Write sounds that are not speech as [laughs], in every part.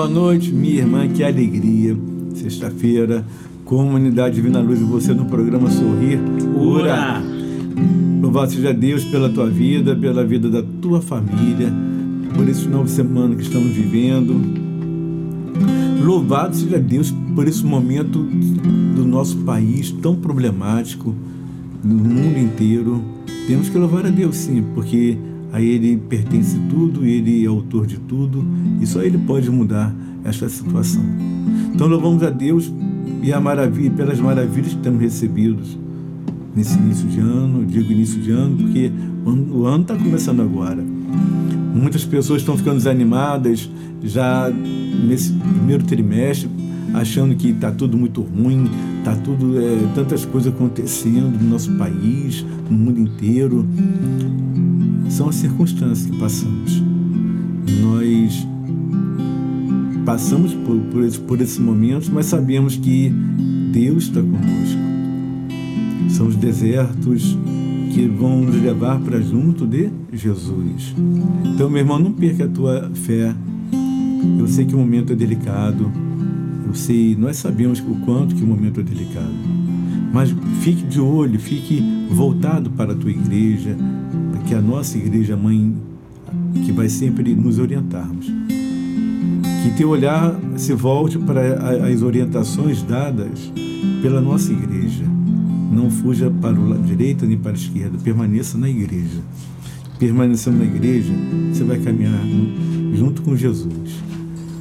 Boa noite, minha irmã, que alegria. Sexta-feira, Comunidade Divina Luz e você no programa Sorrir Ura. Louvado seja Deus pela tua vida, pela vida da tua família, por esse final de semana que estamos vivendo. Louvado seja Deus por esse momento do nosso país tão problemático, no mundo inteiro. Temos que louvar a Deus sim, porque a Ele pertence tudo, Ele é autor de tudo e só Ele pode mudar esta situação. Então louvamos a Deus e a maravilha, pelas maravilhas que temos recebido nesse início de ano, digo início de ano porque o ano está começando agora. Muitas pessoas estão ficando desanimadas já nesse primeiro trimestre, achando que está tudo muito ruim, está tudo é, tantas coisas acontecendo no nosso país, no mundo inteiro são as circunstâncias que passamos. Nós passamos por, por, esse, por esses momentos, mas sabemos que Deus está conosco. São os desertos que vão nos levar para junto de Jesus. Então, meu irmão, não perca a tua fé. Eu sei que o momento é delicado. Eu sei, nós sabemos o quanto que o momento é delicado. Mas fique de olho, fique voltado para a tua igreja, que a nossa igreja mãe, que vai sempre nos orientarmos. Que teu olhar se volte para as orientações dadas pela nossa igreja. Não fuja para o lado direito nem para a esquerda, permaneça na igreja. Permanecendo na igreja, você vai caminhar junto com Jesus.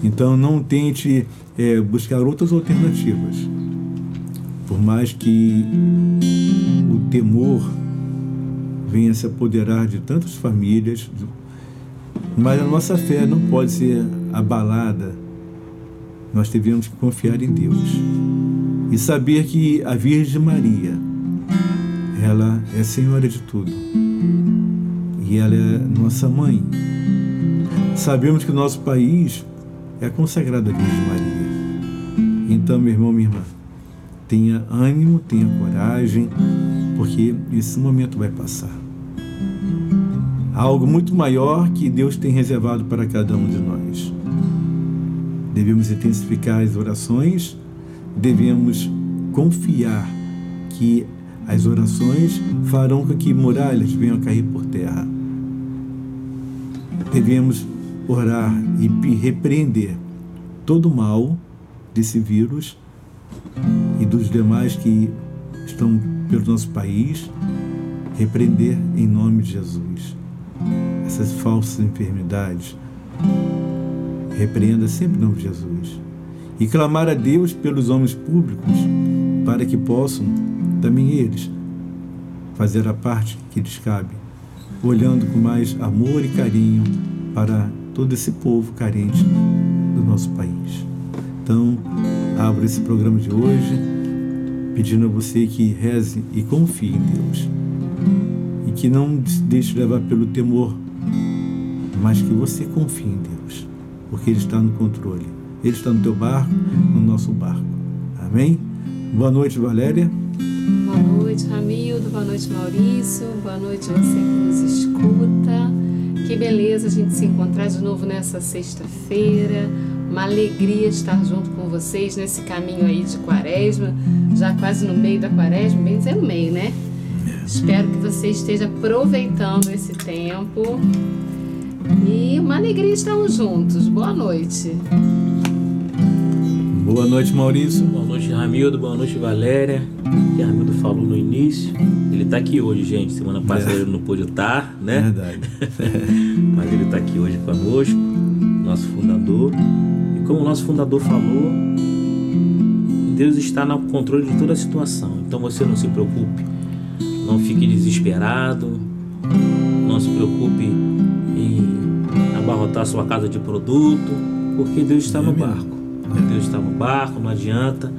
Então não tente é, buscar outras alternativas. Por mais que o temor venha se apoderar de tantas famílias, mas a nossa fé não pode ser abalada. Nós devemos confiar em Deus e saber que a Virgem Maria, ela é Senhora de tudo e ela é nossa mãe. Sabemos que o nosso país é consagrado à Virgem Maria. Então, meu irmão, minha irmã, tenha ânimo, tenha coragem, porque esse momento vai passar. Há algo muito maior que Deus tem reservado para cada um de nós. Devemos intensificar as orações, devemos confiar que as orações farão com que muralhas venham a cair por terra. Devemos orar e repreender todo o mal desse vírus e dos demais que estão pelo nosso país, repreender em nome de Jesus essas falsas enfermidades. Repreenda sempre em nome de Jesus. E clamar a Deus pelos homens públicos para que possam também eles fazer a parte que lhes cabe, olhando com mais amor e carinho para todo esse povo carente do nosso país. Então, abro esse programa de hoje pedindo a você que reze e confie em Deus e que não se deixe levar pelo temor, mas que você confie em Deus, porque Ele está no controle. Ele está no teu barco, no nosso barco. Amém? Boa noite, Valéria. Boa noite, Ramildo. Boa noite, Maurício. Boa noite, você que nos escuta. Que beleza a gente se encontrar de novo nessa sexta-feira. Uma alegria estar junto com vocês nesse caminho aí de quaresma, já quase no meio da quaresma, bem dizer no meio, né? Espero que você esteja aproveitando esse tempo. E uma alegria estarmos juntos. Boa noite. Boa noite, Maurício. Boa noite, Ramildo. Boa noite, Valéria. Que Ramildo falou no início. Ele está aqui hoje, gente. Semana passada é. ele não pôde estar, né? Verdade. [laughs] Mas ele está aqui hoje conosco, nosso fundador. E como o nosso fundador falou, Deus está no controle de toda a situação. Então você não se preocupe, não fique desesperado, não se preocupe em abarrotar sua casa de produto, porque Deus está no barco. Deus está no barco, não adianta.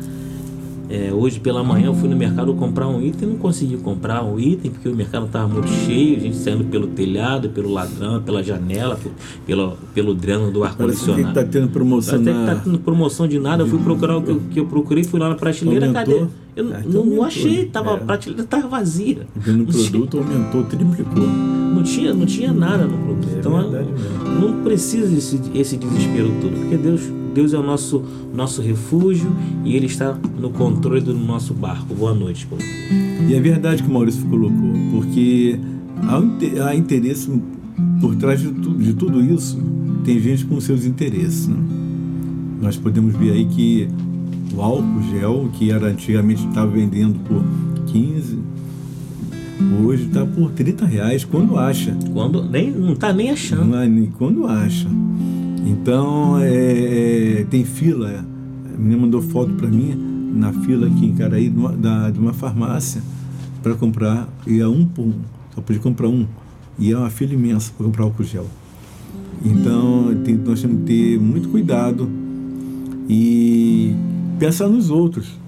É, hoje pela manhã eu fui no mercado comprar um item e não consegui comprar um item porque o mercado estava muito cheio, a gente saindo pelo telhado, pelo ladrão, pela janela, pelo, pelo dreno do ar-condicionado. Está tendo promoção Até na... que tá tendo promoção de nada, eu fui procurar o que eu, que eu procurei, fui lá na prateleira, aumentou. cadê? Eu é, então não, não, achei, tava, é. a prateleira estava vazia. Vendo o produto aumentou, triplicou. Não tinha, não tinha nada no produto. É então não precisa esse, esse desespero todo, porque Deus Deus é o nosso, nosso refúgio e Ele está no controle do nosso barco. Boa noite, Paulo. E é verdade que o Maurício colocou, porque há interesse por trás de tudo, de tudo isso, tem gente com seus interesses. Né? Nós podemos ver aí que o álcool gel, que era antigamente estava vendendo por 15, hoje está por 30 reais, quando acha. Quando nem, não está nem achando. Não, é quando acha. Então, é, é, tem fila. A menina mandou foto para mim na fila aqui em Caraí de uma, da, de uma farmácia para comprar. E é um por um. Só podia comprar um. E é uma fila imensa para comprar álcool gel. Então, tem, nós temos que ter muito cuidado e pensar nos outros.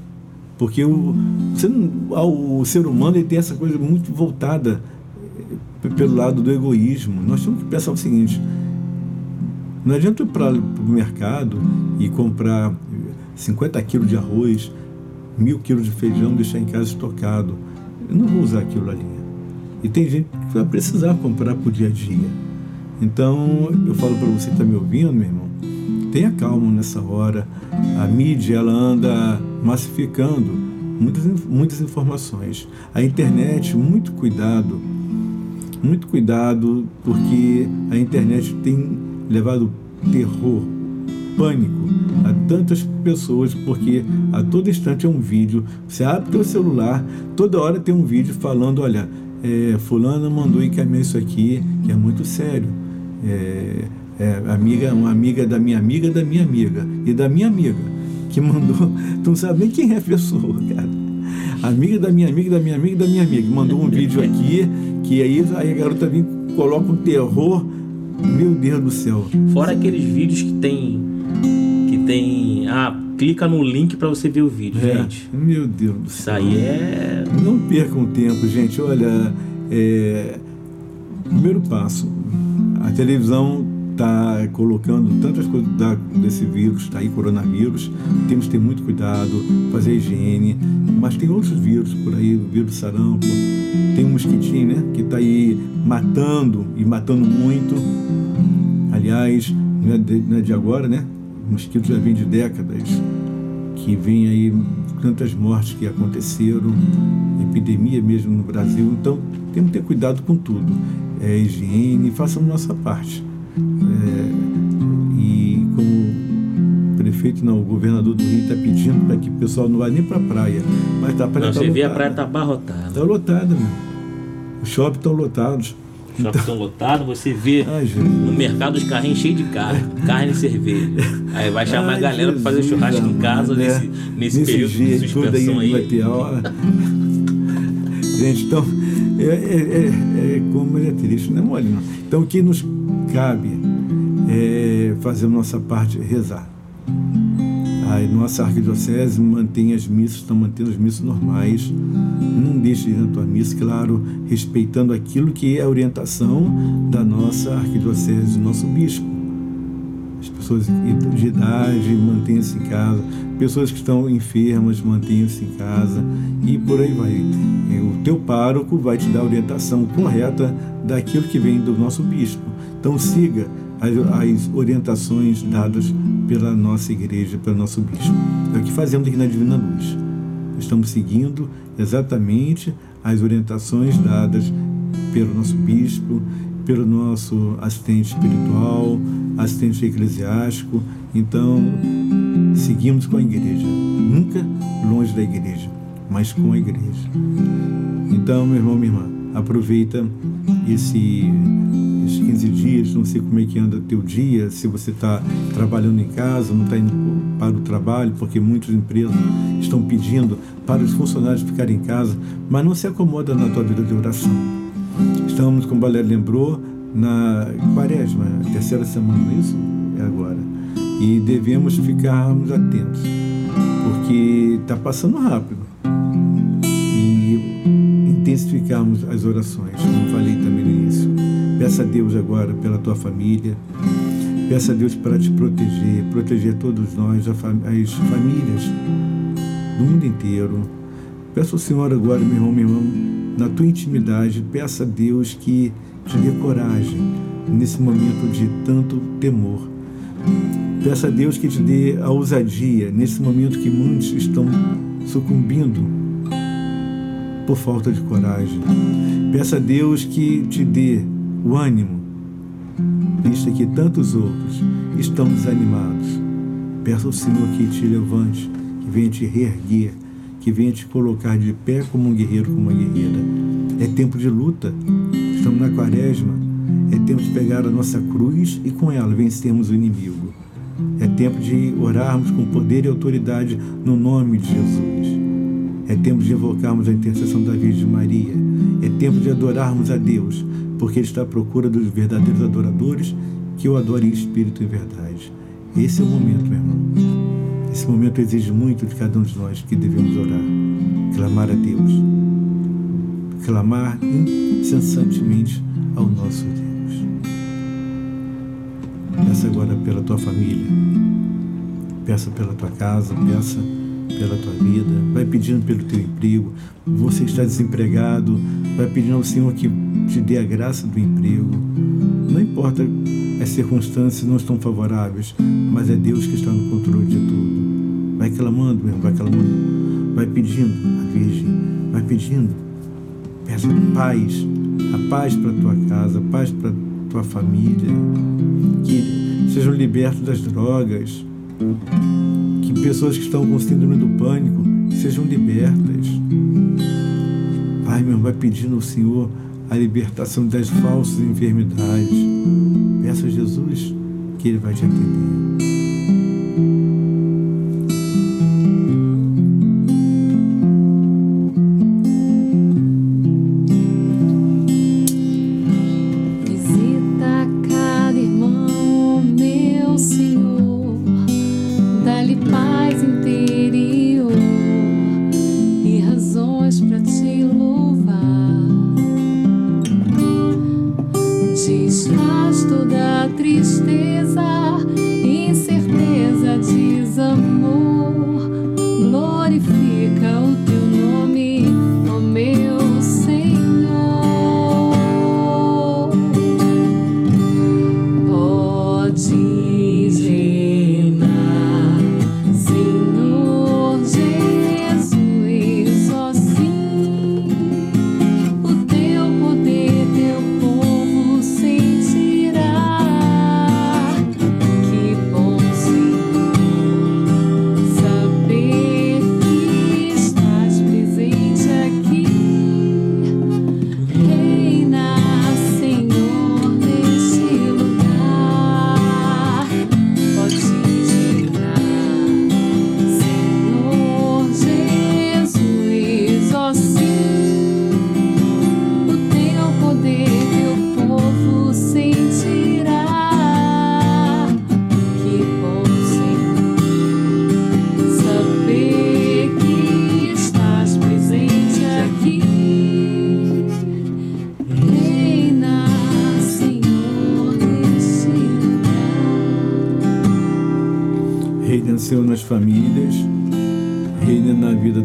Porque o, você, o ser humano ele tem essa coisa muito voltada pelo lado do egoísmo. Nós temos que pensar o seguinte: não adianta ir para o mercado e comprar 50 quilos de arroz, mil quilos de feijão, deixar em casa estocado. Eu não vou usar aquilo ali. E tem gente que vai precisar comprar para o dia a dia. Então, eu falo para você que está me ouvindo, meu irmão, tenha calma nessa hora. A mídia, ela anda massificando muitas, muitas informações. A internet, muito cuidado. Muito cuidado, porque a internet tem levado terror, pânico a tantas pessoas, porque a todo instante é um vídeo. Você abre teu celular, toda hora tem um vídeo falando, olha, é, fulano mandou encaminhar isso aqui, que é muito sério. É, é, amiga, uma amiga da minha amiga, da minha amiga e da minha amiga que mandou. [laughs] Tu não sabe nem quem é a pessoa, [laughs] cara. Amiga da minha amiga, da minha amiga, da minha amiga. Mandou um vídeo aqui que aí, aí a garota vem coloca um terror meu Deus do céu. Fora aqueles vídeos que tem. Que tem. Ah, clica no link para você ver o vídeo, é. gente. Meu Deus do céu. Isso aí é. Não percam tempo, gente. Olha, é... primeiro passo. A televisão está colocando tantas coisas da, desse vírus, está aí coronavírus, temos que ter muito cuidado, fazer higiene, mas tem outros vírus por aí, o vírus sarampo, tem um mosquitinho, né, que está aí matando e matando muito. Aliás, não é, de, não é de agora, né? O mosquito já vem de décadas, que vem aí tantas mortes que aconteceram, epidemia mesmo no Brasil. Então, temos que ter cuidado com tudo. É higiene, façamos nossa parte. Prefeito, não, o governador do Rio está pedindo para que o pessoal não vá nem para a praia. Mas tá, a praia não, tá você lotada. vê a praia está abarrotada. Está lotada, meu. Os shoppings estão lotados. Os shoppings estão então... lotados, você vê [laughs] Ai, no mercado os carrinhos cheios de carne, carne e cerveja. Aí vai chamar Ai, a galera para fazer churrasco em casa né? nesse, nesse, nesse período dia, de suspensão aí. Vai ter hora. [laughs] Gente, então, é, é, é, é como ele é triste, não é mole não. Então, o que nos cabe é fazer a nossa parte, rezar. A nossa arquidiocese mantém as missas, estão mantendo as missas normais. Não deixe de ir na tua missa, claro, respeitando aquilo que é a orientação da nossa arquidiocese, do nosso bispo. as pessoas de idade mantenham-se em casa, pessoas que estão enfermas mantenham-se em casa e por aí vai. O teu pároco vai te dar a orientação correta daquilo que vem do nosso bispo. Então siga as orientações dadas pela nossa igreja, pelo nosso bispo. É o que fazemos aqui na Divina Luz. Estamos seguindo exatamente as orientações dadas pelo nosso bispo, pelo nosso assistente espiritual, assistente eclesiástico. Então, seguimos com a igreja, nunca longe da igreja, mas com a igreja. Então, meu irmão, minha irmã, aproveita esse, 15 dias, não sei como é que anda teu dia, se você está trabalhando em casa, não está indo para o trabalho, porque muitas empresas estão pedindo para os funcionários ficarem em casa, mas não se acomoda na tua vida de oração. Estamos, como o Valério lembrou, na quaresma, terceira semana, é isso? É agora. E devemos ficarmos atentos, porque está passando rápido. E intensificarmos as orações, como falei também. Peça a Deus agora pela tua família, peça a Deus para te proteger, proteger todos nós, as famílias do mundo inteiro. Peça ao Senhor agora, meu irmão, meu irmão, na tua intimidade, peça a Deus que te dê coragem nesse momento de tanto temor. Peça a Deus que te dê a ousadia nesse momento que muitos estão sucumbindo por falta de coragem. Peça a Deus que te dê o ânimo, visto que tantos outros estão desanimados. Peça ao Senhor que te levante, que venha te reerguer, que venha te colocar de pé como um guerreiro, como uma guerreira. É tempo de luta, estamos na quaresma, é tempo de pegar a nossa cruz e com ela vencermos o inimigo. É tempo de orarmos com poder e autoridade no nome de Jesus. É tempo de invocarmos a intercessão da Virgem Maria. É tempo de adorarmos a Deus, porque Ele está à procura dos verdadeiros adoradores que o adorem em espírito e verdade. Esse é o momento, meu irmão. Esse momento exige muito de cada um de nós que devemos orar, clamar a Deus, clamar incessantemente ao nosso Deus. Peça agora pela tua família, peça pela tua casa, peça pela tua vida, vai pedindo pelo teu emprego. Você está desempregado, vai pedindo ao Senhor que te dê a graça do emprego. Não importa as circunstâncias não estão favoráveis, mas é Deus que está no controle de tudo. Vai clamando, meu, vai clamando, vai pedindo a Virgem, vai pedindo. Peça paz, a paz para tua casa, a paz para tua família, que sejam libertos das drogas, que pessoas que estão com síndrome do pânico sejam libertas. Pai, meu, vai pedindo ao Senhor a libertação das falsas enfermidades. Peça a Jesus que Ele vai te atender.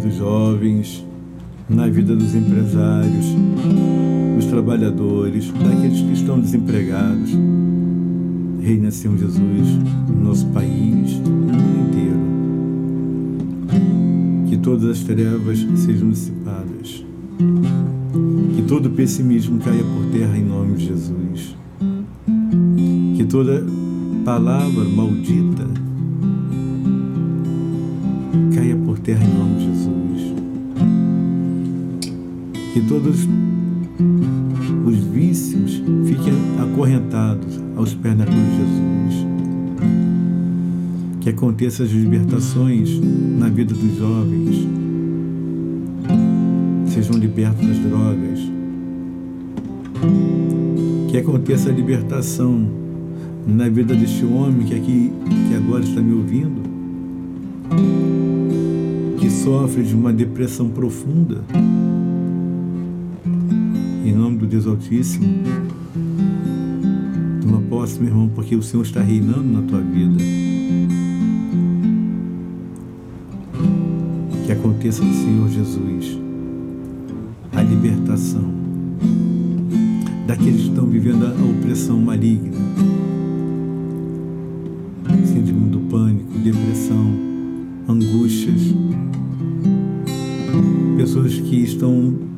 Dos jovens, na vida dos empresários, dos trabalhadores, daqueles que estão desempregados. Reina, Senhor Jesus, no nosso país, inteiro. Que todas as trevas sejam dissipadas. Que todo pessimismo caia por terra em nome de Jesus. Que toda palavra maldita caia por terra em nome de Jesus. Que todos os vícios fiquem acorrentados aos pés da cruz de Jesus. Que aconteçam as libertações na vida dos jovens. Sejam libertos das drogas. Que aconteça a libertação na vida deste homem que aqui que agora está me ouvindo, que sofre de uma depressão profunda. Em nome do Deus Altíssimo, toma posse, meu irmão, porque o Senhor está reinando na tua vida. Que aconteça no Senhor Jesus a libertação daqueles que estão vivendo a opressão maligna, síndrome do pânico, depressão, angústias, pessoas que estão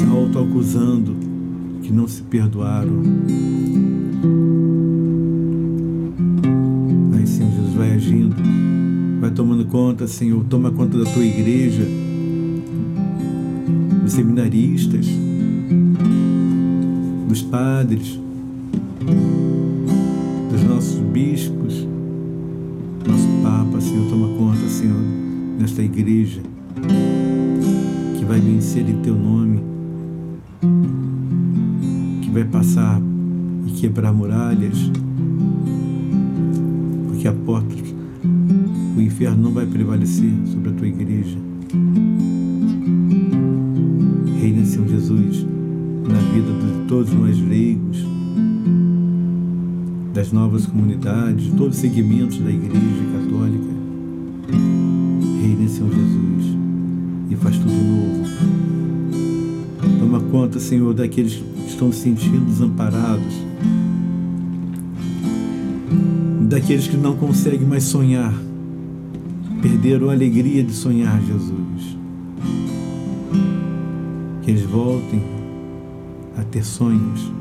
se autoacusando, que não se perdoaram. Aí, Senhor Jesus, vai agindo, vai tomando conta, Senhor, toma conta da tua igreja, dos seminaristas, dos padres, dos nossos bispos, nosso Papa, Senhor, toma conta, Senhor, nesta igreja que vai vencer em Teu nome, passar e quebrar muralhas, porque a porta, o inferno não vai prevalecer sobre a Tua igreja. Reina, Senhor Jesus, na vida de todos nós leigos, das novas comunidades, de todos os segmentos da Igreja Católica. Reina, Senhor Jesus, e faz tudo novo. Toma conta, Senhor, daqueles que estão se sentindo desamparados, daqueles que não conseguem mais sonhar, perderam a alegria de sonhar, Jesus. Que eles voltem a ter sonhos,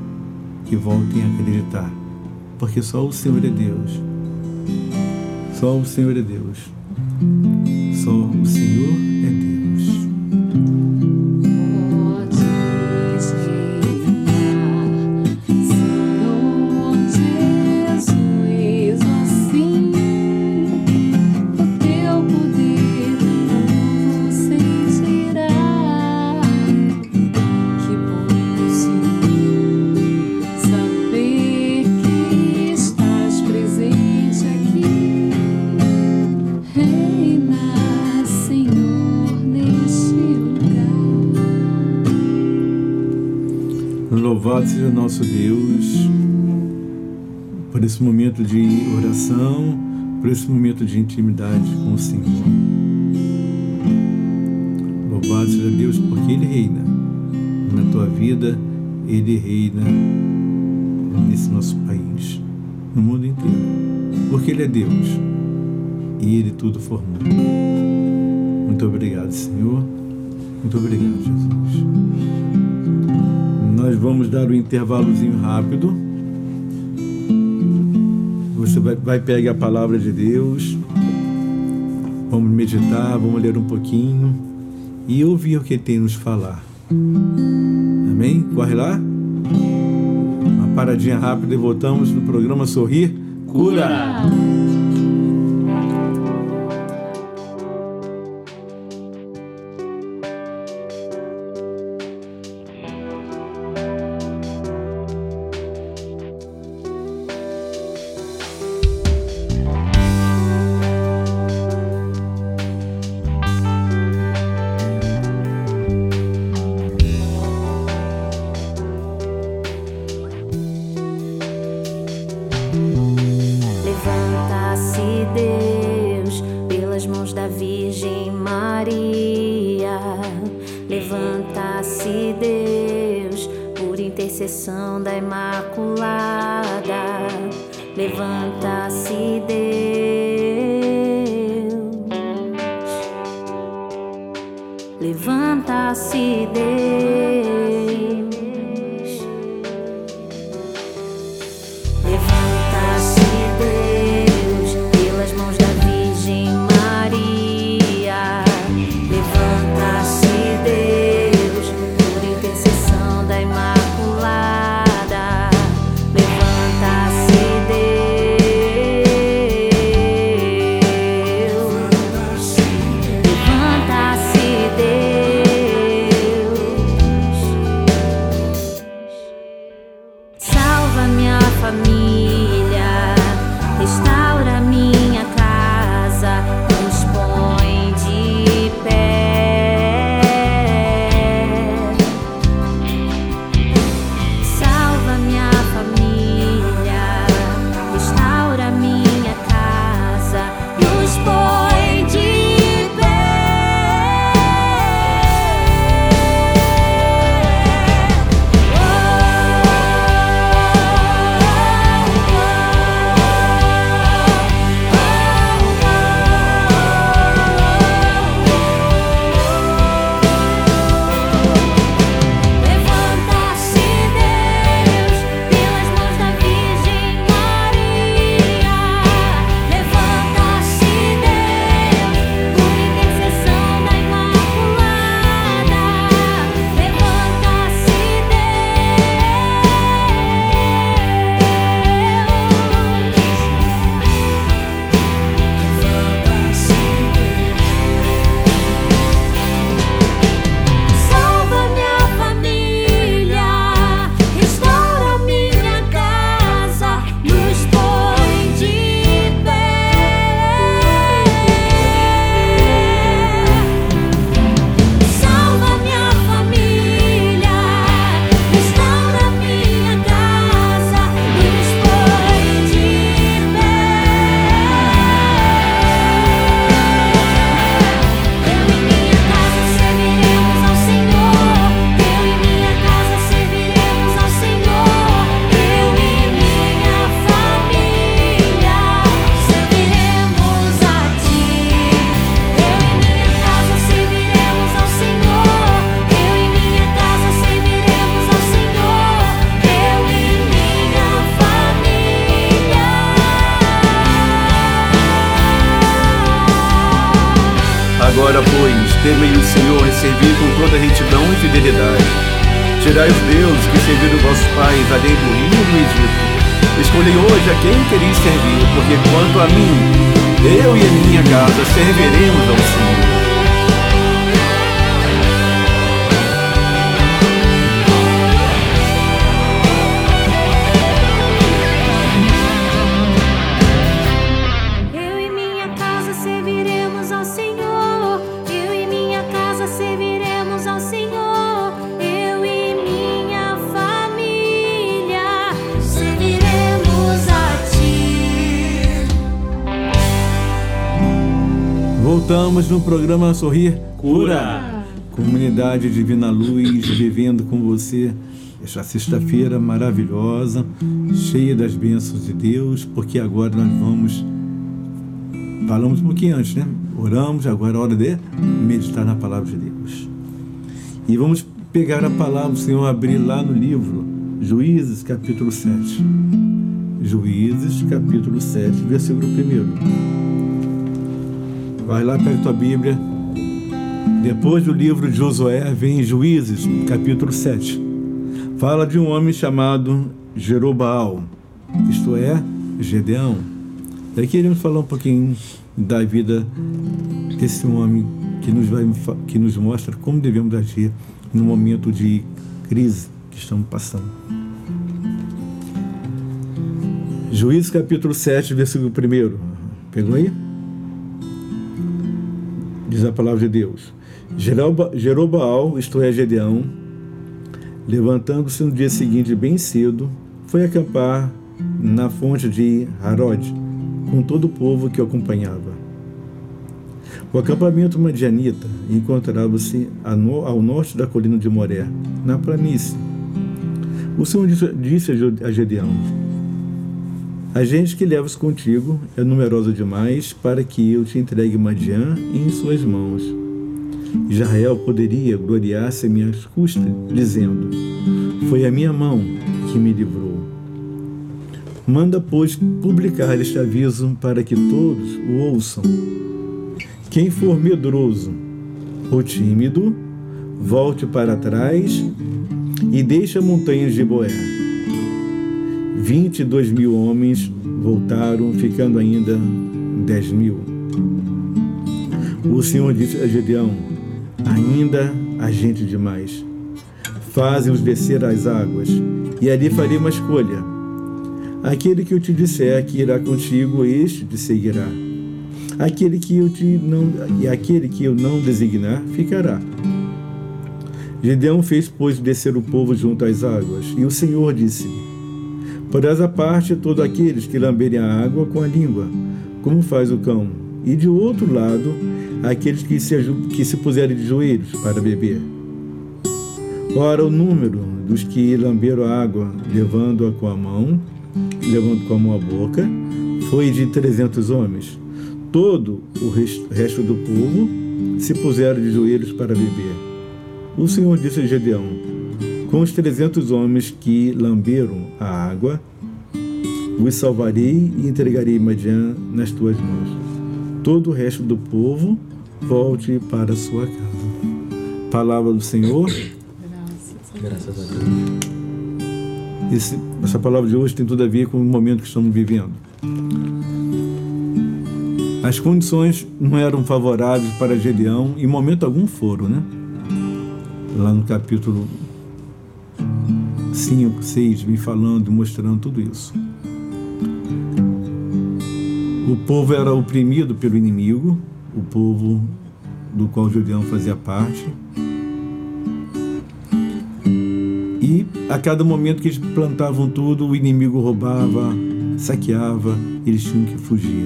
que voltem a acreditar, porque só o Senhor é Deus. Só o Senhor é Deus. Nosso Deus por esse momento de oração, por esse momento de intimidade com o Senhor. Louvado seja Deus porque Ele reina na tua vida, Ele reina nesse nosso país, no mundo inteiro, porque Ele é Deus e Ele tudo formou. Muito obrigado, Senhor. Muito obrigado, Jesus. Nós vamos dar um intervalozinho rápido. Você vai, vai pegar a palavra de Deus. Vamos meditar, vamos ler um pouquinho e ouvir o que tem nos falar. Amém? Corre lá. Uma paradinha rápida e voltamos no programa Sorrir Cura. Levanta, vossos pais além do rio do Egito. Escolhei hoje a quem quereis servir, porque quanto a mim, eu e a minha casa serviremos ao Senhor. Voltamos no programa Sorrir Cura. Comunidade Divina Luz, vivendo com você esta sexta-feira maravilhosa, cheia das bênçãos de Deus, porque agora nós vamos. Falamos um pouquinho antes, né? Oramos, agora é hora de meditar na palavra de Deus. E vamos pegar a palavra do Senhor, abrir lá no livro Juízes, capítulo 7. Juízes, capítulo 7, versículo 1. Vai lá, pega tua Bíblia. Depois do livro de Josué, vem Juízes, capítulo 7. Fala de um homem chamado Jerobaal, isto é, Gedeão. Daí queremos falar um pouquinho da vida desse homem que nos, vai, que nos mostra como devemos agir no momento de crise que estamos passando. Juízes capítulo 7, versículo 1. Pegou aí? Diz a palavra de Deus. Jerobaal, isto é, Gedeão, levantando-se no dia seguinte bem cedo, foi acampar na fonte de Harod, com todo o povo que o acompanhava. O acampamento madianita encontrava-se ao norte da colina de Moré, na planície. O Senhor disse a Gedeão: A gente que levas contigo é numerosa demais para que eu te entregue Madian em suas mãos. Israel poderia gloriar-se a minhas custas, dizendo: Foi a minha mão que me livrou. Manda, pois, publicar este aviso para que todos o ouçam. Quem for medroso ou tímido, volte para trás e deixe a montanha de Boé. Vinte e dois mil homens voltaram, ficando ainda dez mil. O Senhor disse a Gedeão: Ainda há gente demais. Faze-os descer às águas, e ali farei uma escolha. Aquele que eu te disser que irá contigo, este te seguirá. Aquele que eu te não e aquele que eu não designar ficará. Gedeão fez, pois, descer o povo junto às águas, e o Senhor disse-lhe: Porás a parte todos aqueles que lamberem a água com a língua, como faz o cão, e de outro lado, aqueles que se, que se puserem de joelhos para beber. Ora, o número dos que lamberam a água, levando-a com a mão, levando com a mão a boca, foi de trezentos homens. Todo o resto do povo se puseram de joelhos para beber. O Senhor disse a Gedeão: Com os trezentos homens que lamberam a água, os salvarei e entregarei Madian nas tuas mãos. Todo o resto do povo volte para a sua casa. Palavra do Senhor. Graças a Deus. Esse, essa palavra de hoje tem tudo a ver com o momento que estamos vivendo. As condições não eram favoráveis para Gedeão, em momento algum foram, né? Lá no capítulo 5, 6, vem falando, mostrando tudo isso. O povo era oprimido pelo inimigo, o povo do qual Gedeão fazia parte. E a cada momento que eles plantavam tudo, o inimigo roubava, saqueava, eles tinham que fugir.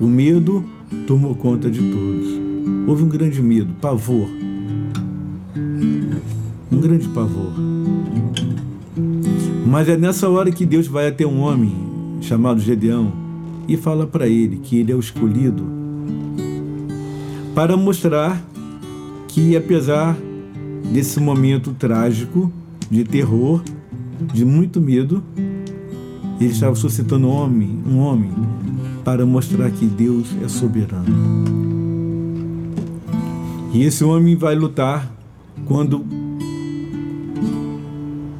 O medo tomou conta de todos. Houve um grande medo, pavor. Um grande pavor. Mas é nessa hora que Deus vai até um homem chamado Gedeão e fala para ele que ele é o escolhido para mostrar que, apesar desse momento trágico, de terror, de muito medo, ele estava suscitando um homem, um homem para mostrar que Deus é soberano. E esse homem vai lutar quando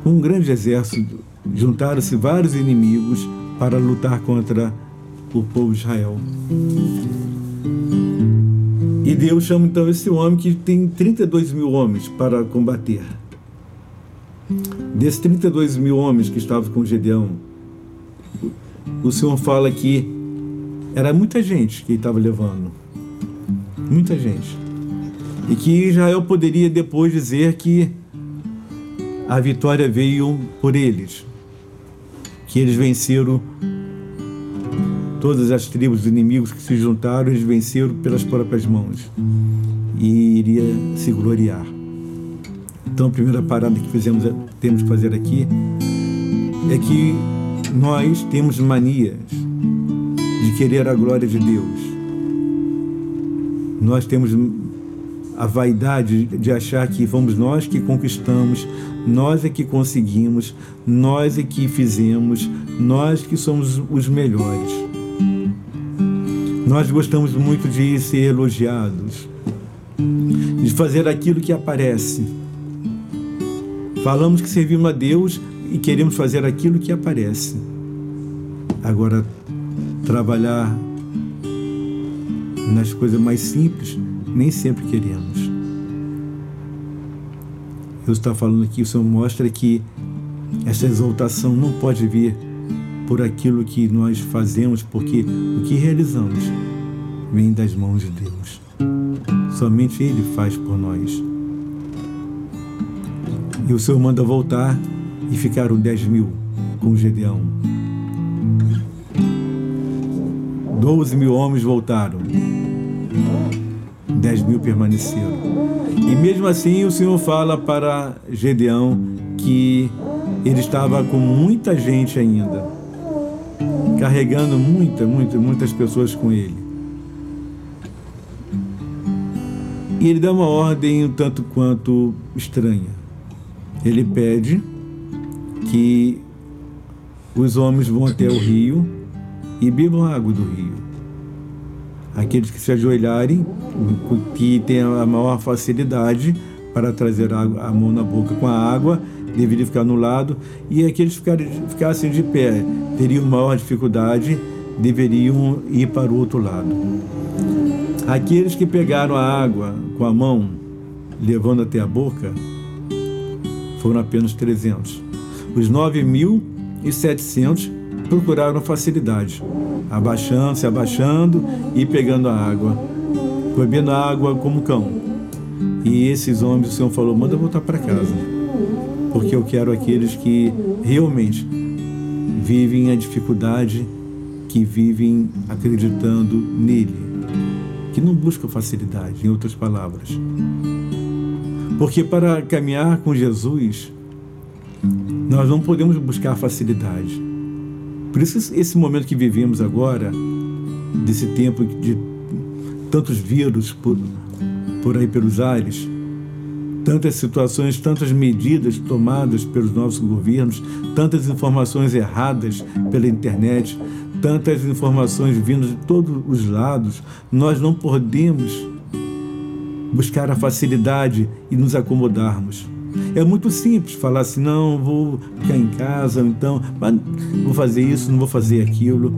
um grande exército juntaram-se vários inimigos para lutar contra o povo de Israel. E Deus chama então esse homem que tem 32 mil homens para combater. Desses 32 mil homens que estavam com Gedeão, o Senhor fala que era muita gente que ele estava levando. Muita gente. E que Israel poderia depois dizer que a vitória veio por eles. Que eles venceram todas as tribos inimigos que se juntaram, eles venceram pelas próprias mãos. E iria se gloriar. Então a primeira parada que fizemos, temos que fazer aqui é que nós temos manias de querer a glória de Deus. Nós temos a vaidade de achar que fomos nós que conquistamos, nós é que conseguimos, nós é que fizemos, nós que somos os melhores. Nós gostamos muito de ser elogiados, de fazer aquilo que aparece. Falamos que servimos a Deus e queremos fazer aquilo que aparece. Agora, trabalhar nas coisas mais simples, nem sempre queremos. Deus está falando aqui, o Senhor mostra que essa exaltação não pode vir por aquilo que nós fazemos, porque o que realizamos vem das mãos de Deus. Somente Ele faz por nós. E o Senhor manda voltar e ficaram dez mil com Gedeão. Doze mil homens voltaram. dez mil permaneceram. E mesmo assim o Senhor fala para Gedeão que ele estava com muita gente ainda, carregando muita, muita, muitas pessoas com ele. E ele dá uma ordem um tanto quanto estranha. Ele pede que os homens vão até o rio e bebam água do rio. Aqueles que se ajoelharem, que têm a maior facilidade para trazer a mão na boca com a água, deveriam ficar no lado, e aqueles que ficassem de pé, teriam maior dificuldade, deveriam ir para o outro lado. Aqueles que pegaram a água com a mão, levando até a boca, foram apenas 300. Os 9.700 procuraram facilidade, abaixando, se abaixando e pegando a água, bebendo a água como cão. E esses homens, o Senhor falou: manda voltar para casa, porque eu quero aqueles que realmente vivem a dificuldade, que vivem acreditando nele, que não buscam facilidade, em outras palavras. Porque para caminhar com Jesus, nós não podemos buscar facilidade. Por isso, esse momento que vivemos agora, desse tempo de tantos vírus por, por aí pelos ares, tantas situações, tantas medidas tomadas pelos nossos governos, tantas informações erradas pela internet, tantas informações vindo de todos os lados, nós não podemos buscar a facilidade e nos acomodarmos. É muito simples falar assim, não, vou ficar em casa, então, vou fazer isso, não vou fazer aquilo.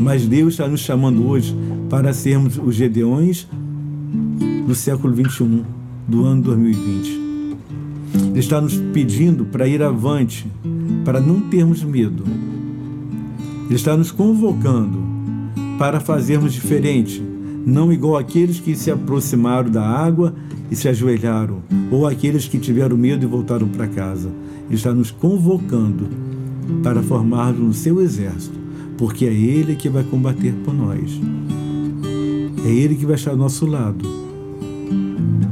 Mas Deus está nos chamando hoje para sermos os Gedeões do século 21, do ano 2020. Ele está nos pedindo para ir avante, para não termos medo. Ele está nos convocando para fazermos diferente, não igual aqueles que se aproximaram da água e se ajoelharam, ou aqueles que tiveram medo e voltaram para casa. Ele está nos convocando para formarmos o seu exército, porque é Ele que vai combater por nós. É Ele que vai estar ao nosso lado.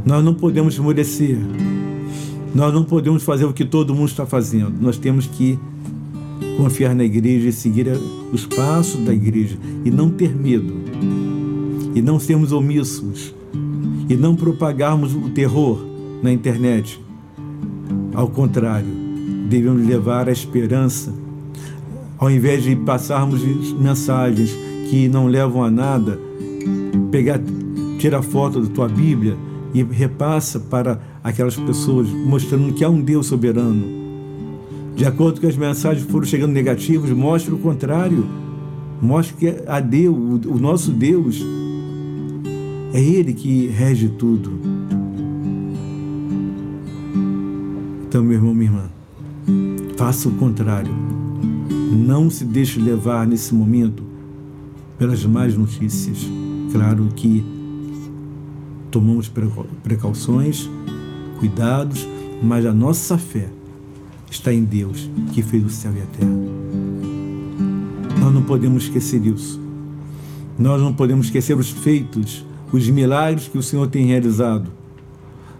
Nós não podemos esmorecer. Nós não podemos fazer o que todo mundo está fazendo. Nós temos que confiar na igreja e seguir os passos da igreja e não ter medo e não sermos omissos e não propagarmos o terror na internet. Ao contrário, devemos levar a esperança. Ao invés de passarmos mensagens que não levam a nada, pegar, tira a foto da tua Bíblia e repassa para aquelas pessoas, mostrando que há um Deus soberano. De acordo com as mensagens foram chegando negativas, mostre o contrário. Mostre que a Deus, o nosso Deus, é Ele que rege tudo. Então, meu irmão, minha irmã, faça o contrário. Não se deixe levar nesse momento pelas más notícias. Claro que tomamos precauções, cuidados, mas a nossa fé está em Deus que fez o céu e a terra. Nós não podemos esquecer isso. Nós não podemos esquecer os feitos os milagres que o Senhor tem realizado.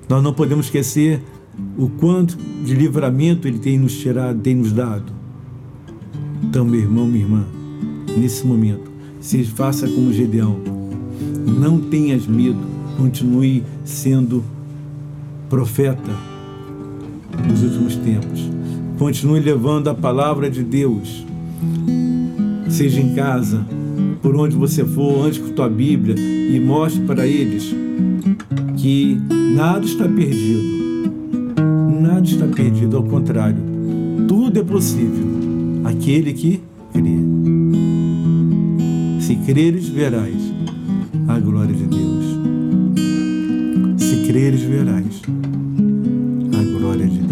Nós não podemos esquecer o quanto de livramento Ele tem nos tirado, tem nos dado. Então, meu irmão, minha irmã, nesse momento, se faça como Gedeão. Não tenhas medo, continue sendo profeta nos últimos tempos. Continue levando a palavra de Deus, seja em casa, por onde você for, antes com tua Bíblia e mostre para eles que nada está perdido. Nada está perdido, ao contrário, tudo é possível. Aquele que crê. Se creres, verás a glória de Deus. Se creres, verás a glória de Deus.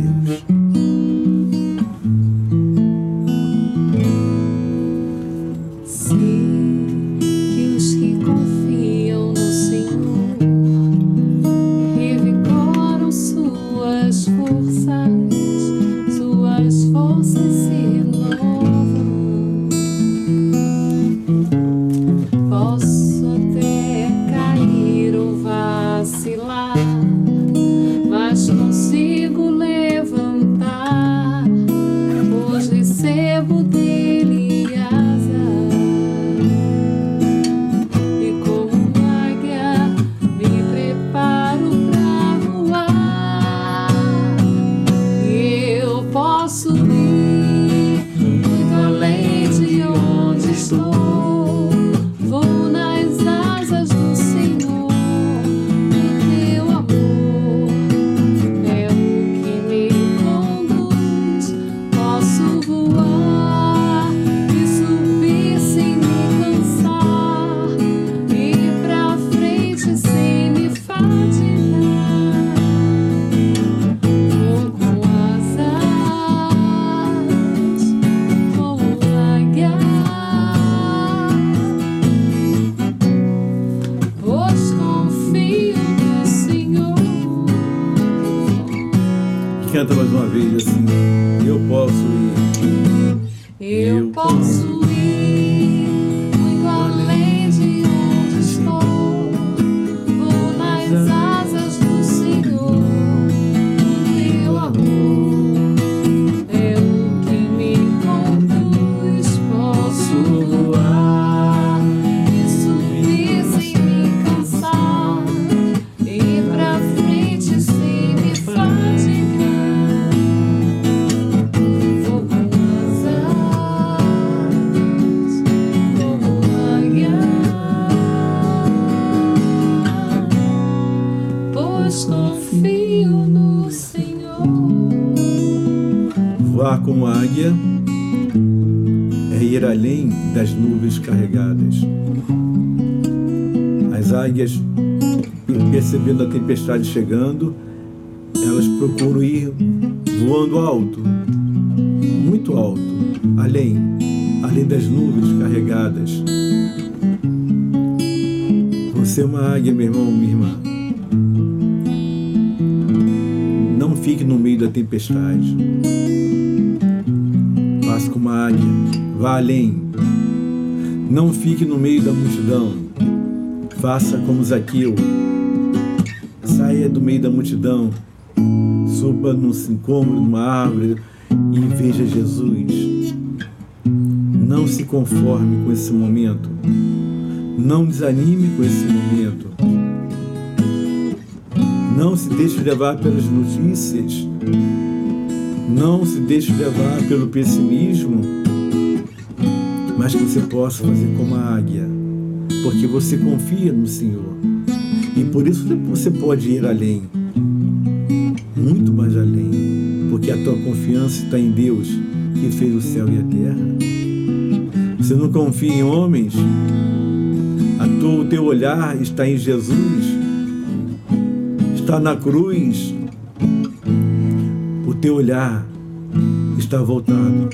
Águias, percebendo a tempestade chegando, elas procuram ir voando alto, muito alto, além, além das nuvens carregadas. Você é uma águia, meu irmão, minha irmã. Não fique no meio da tempestade. Faça como uma águia, vá além. Não fique no meio da multidão. Faça como Zaqueu. Saia do meio da multidão. Suba num sincômoro, numa árvore e veja Jesus. Não se conforme com esse momento. Não desanime com esse momento. Não se deixe levar pelas notícias. Não se deixe levar pelo pessimismo. Mas que você possa fazer como a águia. Porque você confia no Senhor. E por isso você pode ir além. Muito mais além. Porque a tua confiança está em Deus, que fez o céu e a terra. Você não confia em homens? A tua, o teu olhar está em Jesus, está na cruz. O teu olhar está voltado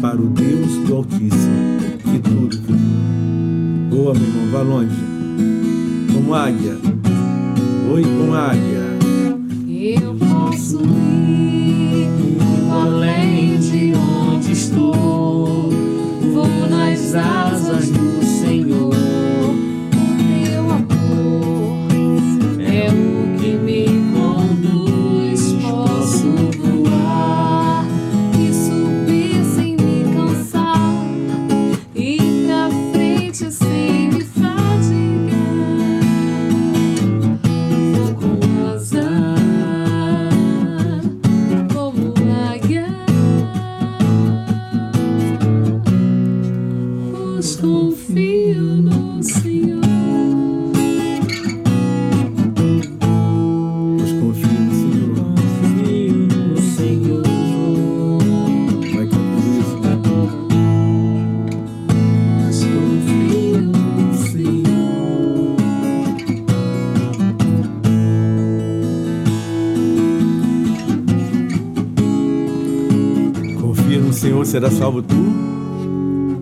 para o Deus do Altíssimo, que tudo Boa, meu irmão, vá longe. Como águia. Oi, como águia. Será salvo tu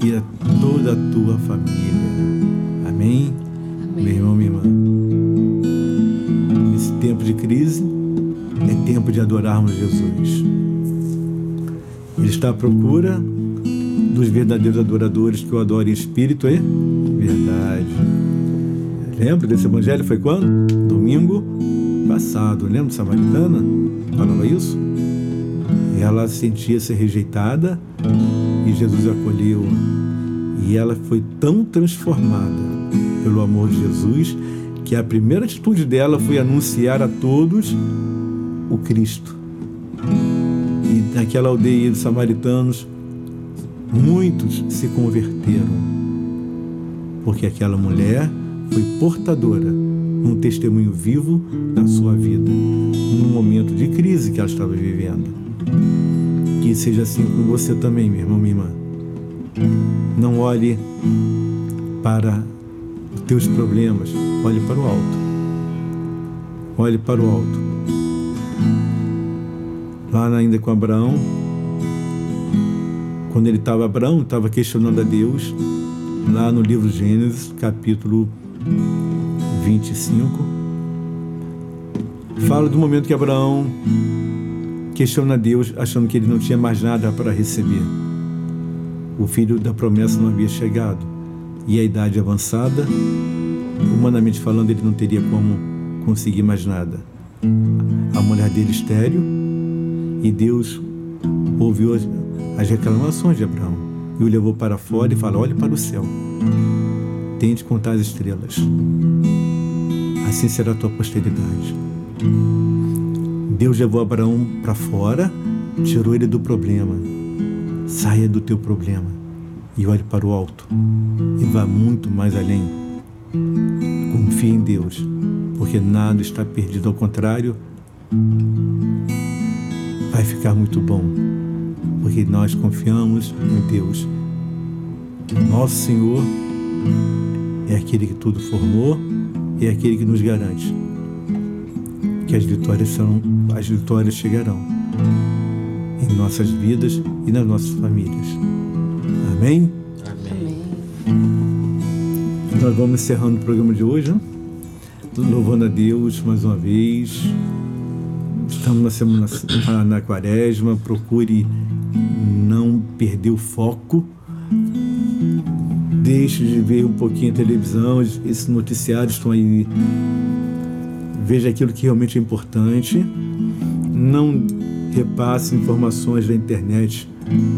e a toda a tua família. Amém? Meu irmão, minha irmã. Nesse tempo de crise, é tempo de adorarmos Jesus. Ele está à procura dos verdadeiros adoradores que o adorem em espírito e verdade. Lembra desse evangelho? Foi quando? Domingo passado. Lembra de Samaritana? Falava isso? Ela sentia-se rejeitada Jesus acolheu. E ela foi tão transformada pelo amor de Jesus que a primeira atitude dela foi anunciar a todos o Cristo. E naquela aldeia dos samaritanos, muitos se converteram. Porque aquela mulher foi portadora um testemunho vivo na sua vida, num momento de crise que ela estava vivendo. Seja assim com você também, meu irmão, minha irmã. Não olhe para os teus problemas, olhe para o alto. Olhe para o alto. Lá ainda com Abraão, quando ele estava, Abraão estava questionando a Deus, lá no livro Gênesis, capítulo 25, fala do momento que Abraão questiona Deus, achando que ele não tinha mais nada para receber. o filho da promessa não havia chegado. E a idade avançada, humanamente falando, ele não teria como conseguir mais nada. A mulher dele estéreo, e Deus ouviu as, reclamações de Abraão e o levou para fora e falou: Olhe para o céu, tente contar as estrelas, assim será a tua posteridade. Deus levou Abraão para fora, tirou ele do problema. Saia do teu problema e olhe para o alto e vá muito mais além. Confie em Deus, porque nada está perdido, ao contrário, vai ficar muito bom, porque nós confiamos em Deus. Nosso Senhor é aquele que tudo formou, é aquele que nos garante que as vitórias são, as vitórias chegarão em nossas vidas e nas nossas famílias. Amém? Amém. Nós vamos encerrando o programa de hoje, né? louvando a Deus mais uma vez. Estamos na semana na, na quaresma, procure não perder o foco. Deixe de ver um pouquinho a televisão, esses noticiários estão aí. Veja aquilo que realmente é importante. Não repasse informações da internet,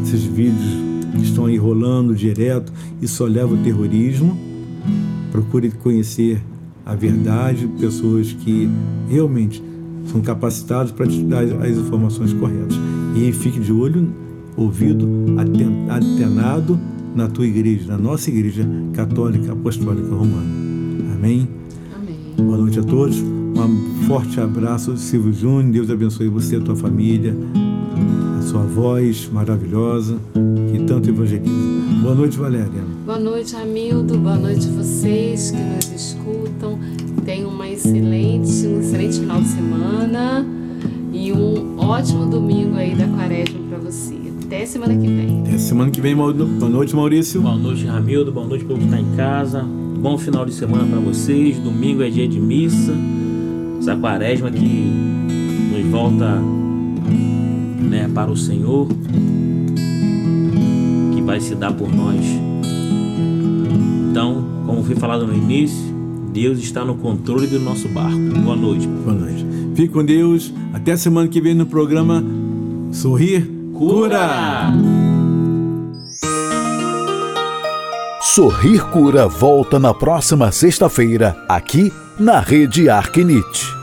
esses vídeos que estão aí rolando direto, isso só leva ao terrorismo. Procure conhecer a verdade, pessoas que realmente são capacitados para te dar as informações corretas. E fique de olho, ouvido, aten- antenado na tua igreja, na nossa igreja católica apostólica romana. Amém? Amém. Boa noite a todos. Um forte abraço, Silvio Júnior. Deus abençoe você e a tua família, a sua voz maravilhosa que tanto evangeliza. Boa noite, Valéria. Boa noite, Hamildo. Boa noite a vocês que nos escutam. Tenham uma excelente, um excelente final de semana e um ótimo domingo aí da quaresma para você. Até semana que vem. Até semana que vem. Boa noite, Maurício. Boa noite, Ramildo. Boa noite, povo que está em casa. Bom final de semana para vocês. Domingo é dia de missa. Essa quaresma que nos volta né, para o Senhor, que vai se dar por nós. Então, como foi falado no início, Deus está no controle do nosso barco. Boa noite. Boa noite. Fique com Deus. Até semana que vem no programa Sorrir Cura. Sorrir Cura volta na próxima sexta-feira, aqui na Rede Arquinite.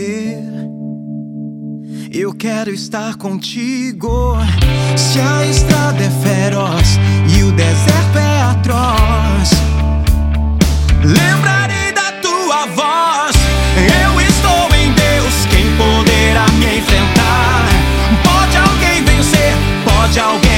ter. Eu quero estar contigo. Se a estrada é feroz e o deserto é atroz, lembrarei da tua voz. Eu estou em Deus, quem poderá me enfrentar? Pode alguém vencer? Pode alguém